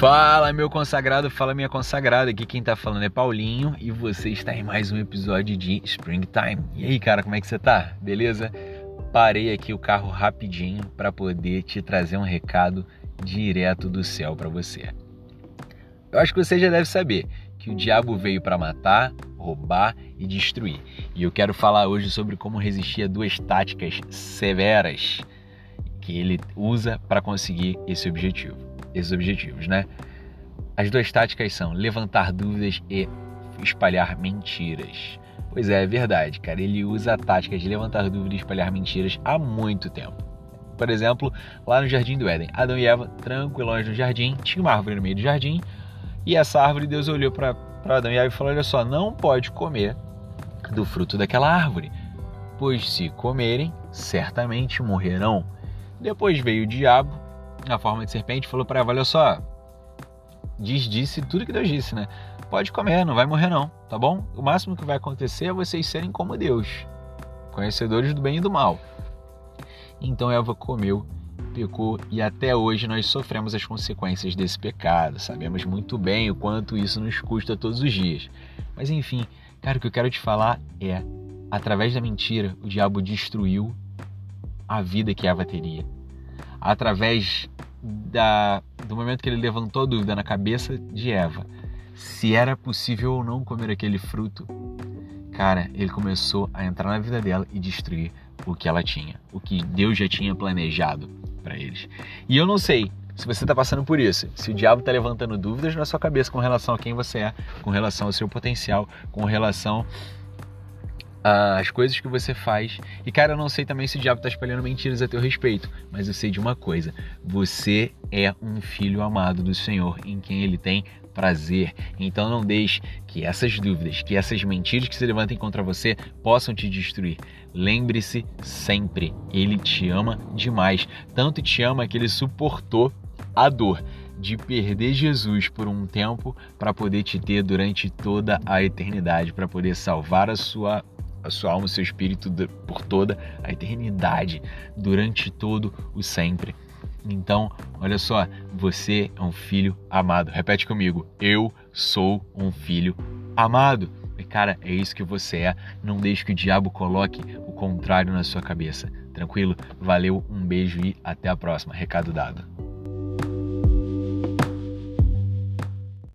Fala, meu consagrado, fala, minha consagrada. Aqui quem tá falando é Paulinho e você está em mais um episódio de Springtime. E aí, cara, como é que você tá? Beleza? Parei aqui o carro rapidinho para poder te trazer um recado direto do céu para você. Eu acho que você já deve saber que o diabo veio para matar, roubar e destruir. E eu quero falar hoje sobre como resistir a duas táticas severas que ele usa para conseguir esse objetivo esses objetivos, né? As duas táticas são levantar dúvidas e espalhar mentiras. Pois é, é verdade, cara. Ele usa a tática de levantar dúvidas e espalhar mentiras há muito tempo. Por exemplo, lá no Jardim do Éden, Adão e Eva, tranquilos no jardim, tinha uma árvore no meio do jardim, e essa árvore, Deus olhou para Adão e Eva e falou: Olha só, não pode comer do fruto daquela árvore, pois se comerem, certamente morrerão. Depois veio o diabo na forma de serpente, falou para ela: Olha só, diz, disse tudo que Deus disse, né? Pode comer, não vai morrer, não, tá bom? O máximo que vai acontecer é vocês serem como Deus, conhecedores do bem e do mal. Então Eva comeu, pecou e até hoje nós sofremos as consequências desse pecado. Sabemos muito bem o quanto isso nos custa todos os dias. Mas enfim, cara, o que eu quero te falar é: através da mentira, o diabo destruiu a vida que Eva teria através da, do momento que ele levantou a dúvida na cabeça de Eva se era possível ou não comer aquele fruto, cara, ele começou a entrar na vida dela e destruir o que ela tinha, o que Deus já tinha planejado para eles. E eu não sei se você está passando por isso, se o diabo está levantando dúvidas na sua cabeça com relação a quem você é, com relação ao seu potencial, com relação as coisas que você faz. E cara, eu não sei também se o diabo está espalhando mentiras a teu respeito, mas eu sei de uma coisa: você é um filho amado do Senhor, em quem ele tem prazer. Então não deixe que essas dúvidas, que essas mentiras que se levantem contra você possam te destruir. Lembre-se sempre, ele te ama demais. Tanto te ama que ele suportou a dor de perder Jesus por um tempo para poder te ter durante toda a eternidade, para poder salvar a sua a sua alma, o seu espírito por toda a eternidade, durante todo o sempre. Então, olha só, você é um filho amado. Repete comigo: eu sou um filho amado. E cara, é isso que você é. Não deixe que o diabo coloque o contrário na sua cabeça. Tranquilo? Valeu, um beijo e até a próxima. Recado dado.